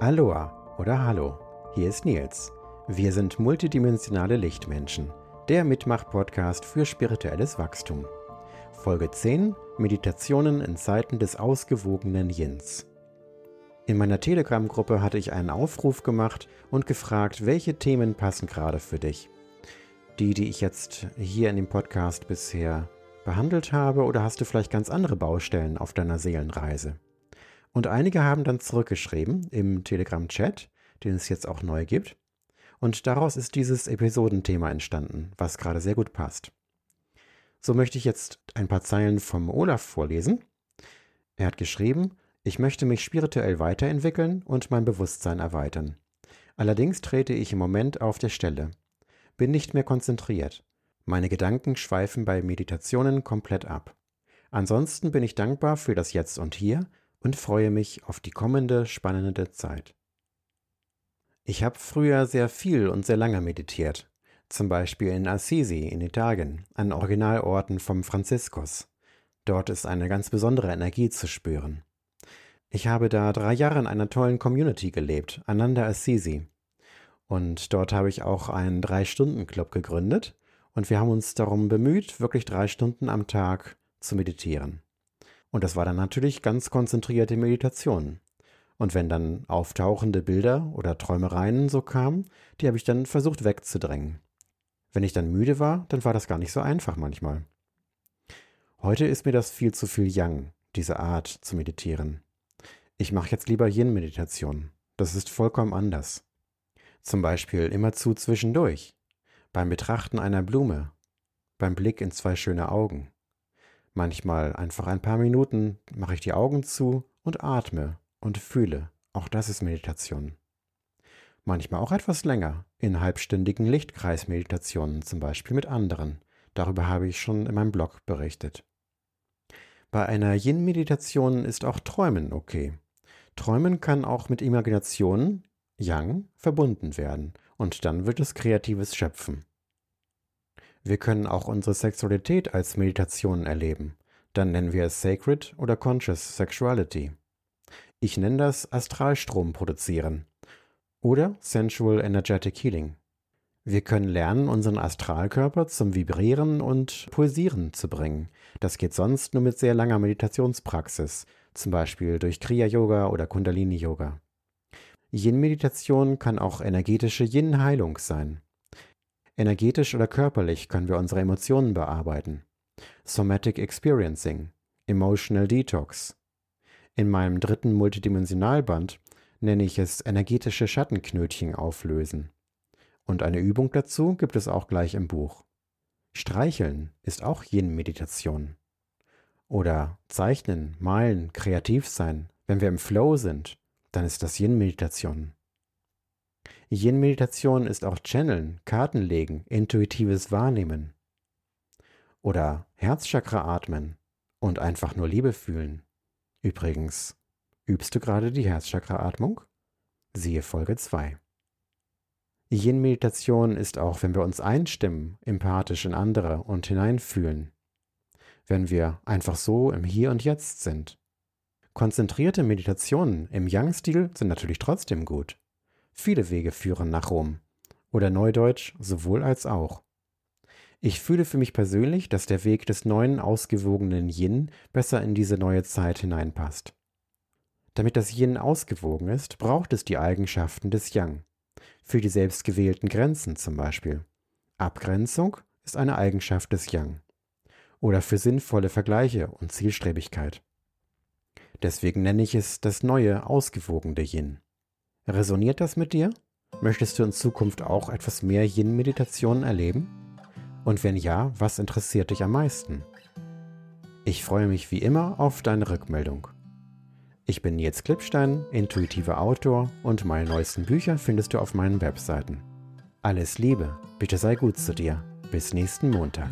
Aloha oder Hallo, hier ist Nils. Wir sind multidimensionale Lichtmenschen, der Mitmach-Podcast für spirituelles Wachstum. Folge 10: Meditationen in Zeiten des ausgewogenen Yins. In meiner Telegram-Gruppe hatte ich einen Aufruf gemacht und gefragt, welche Themen passen gerade für dich. Die, die ich jetzt hier in dem Podcast bisher behandelt habe, oder hast du vielleicht ganz andere Baustellen auf deiner Seelenreise? Und einige haben dann zurückgeschrieben im Telegram-Chat, den es jetzt auch neu gibt. Und daraus ist dieses Episodenthema entstanden, was gerade sehr gut passt. So möchte ich jetzt ein paar Zeilen vom Olaf vorlesen. Er hat geschrieben, ich möchte mich spirituell weiterentwickeln und mein Bewusstsein erweitern. Allerdings trete ich im Moment auf der Stelle, bin nicht mehr konzentriert. Meine Gedanken schweifen bei Meditationen komplett ab. Ansonsten bin ich dankbar für das Jetzt und Hier und freue mich auf die kommende spannende Zeit. Ich habe früher sehr viel und sehr lange meditiert, zum Beispiel in Assisi in Italien, an Originalorten vom Franziskus. Dort ist eine ganz besondere Energie zu spüren. Ich habe da drei Jahre in einer tollen Community gelebt, Ananda Assisi. Und dort habe ich auch einen Drei-Stunden-Club gegründet und wir haben uns darum bemüht, wirklich drei Stunden am Tag zu meditieren. Und das war dann natürlich ganz konzentrierte Meditation. Und wenn dann auftauchende Bilder oder Träumereien so kamen, die habe ich dann versucht wegzudrängen. Wenn ich dann müde war, dann war das gar nicht so einfach manchmal. Heute ist mir das viel zu viel Yang, diese Art zu meditieren. Ich mache jetzt lieber Yin-Meditation. Das ist vollkommen anders. Zum Beispiel immerzu zwischendurch, beim Betrachten einer Blume, beim Blick in zwei schöne Augen, Manchmal einfach ein paar Minuten mache ich die Augen zu und atme und fühle. Auch das ist Meditation. Manchmal auch etwas länger, in halbstündigen Lichtkreismeditationen zum Beispiel mit anderen. Darüber habe ich schon in meinem Blog berichtet. Bei einer Yin-Meditation ist auch Träumen okay. Träumen kann auch mit Imagination, Yang, verbunden werden und dann wird es kreatives Schöpfen. Wir können auch unsere Sexualität als Meditation erleben. Dann nennen wir es Sacred oder Conscious Sexuality. Ich nenne das Astralstrom produzieren oder Sensual Energetic Healing. Wir können lernen, unseren Astralkörper zum Vibrieren und Pulsieren zu bringen. Das geht sonst nur mit sehr langer Meditationspraxis, zum Beispiel durch Kriya-Yoga oder Kundalini-Yoga. Yin-Meditation kann auch energetische Yin-Heilung sein. Energetisch oder körperlich können wir unsere Emotionen bearbeiten. Somatic Experiencing, Emotional Detox. In meinem dritten Multidimensionalband nenne ich es energetische Schattenknötchen auflösen. Und eine Übung dazu gibt es auch gleich im Buch. Streicheln ist auch Yin-Meditation. Oder zeichnen, malen, kreativ sein. Wenn wir im Flow sind, dann ist das Yin-Meditation. Yin-Meditation ist auch Channeln, Kartenlegen, intuitives Wahrnehmen. Oder Herzchakra atmen und einfach nur Liebe fühlen. Übrigens, übst du gerade die Herzchakra-Atmung? Siehe Folge 2. Yin-Meditation ist auch, wenn wir uns einstimmen, empathisch in andere und hineinfühlen. Wenn wir einfach so im Hier und Jetzt sind. Konzentrierte Meditationen im Yang-Stil sind natürlich trotzdem gut. Viele Wege führen nach Rom. Oder Neudeutsch sowohl als auch. Ich fühle für mich persönlich, dass der Weg des neuen ausgewogenen Yin besser in diese neue Zeit hineinpasst. Damit das Yin ausgewogen ist, braucht es die Eigenschaften des Yang. Für die selbstgewählten Grenzen zum Beispiel. Abgrenzung ist eine Eigenschaft des Yang. Oder für sinnvolle Vergleiche und Zielstrebigkeit. Deswegen nenne ich es das neue, ausgewogene Yin. Resoniert das mit dir? Möchtest du in Zukunft auch etwas mehr Yin-Meditationen erleben? Und wenn ja, was interessiert dich am meisten? Ich freue mich wie immer auf deine Rückmeldung. Ich bin Nils Klippstein, intuitiver Autor und meine neuesten Bücher findest du auf meinen Webseiten. Alles Liebe, bitte sei gut zu dir. Bis nächsten Montag.